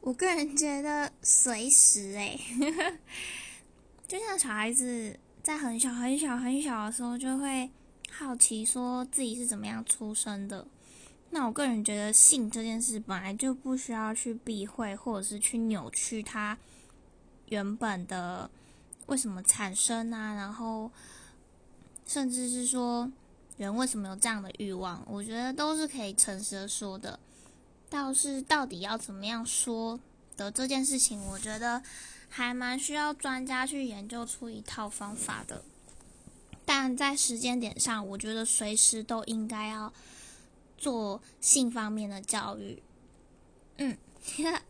我个人觉得随时诶，就像小孩子在很小很小很小的时候就会好奇说自己是怎么样出生的。那我个人觉得性这件事本来就不需要去避讳或者是去扭曲它原本的为什么产生啊，然后甚至是说人为什么有这样的欲望，我觉得都是可以诚实的说的。倒是到底要怎么样说的这件事情，我觉得还蛮需要专家去研究出一套方法的。但在时间点上，我觉得随时都应该要做性方面的教育。嗯，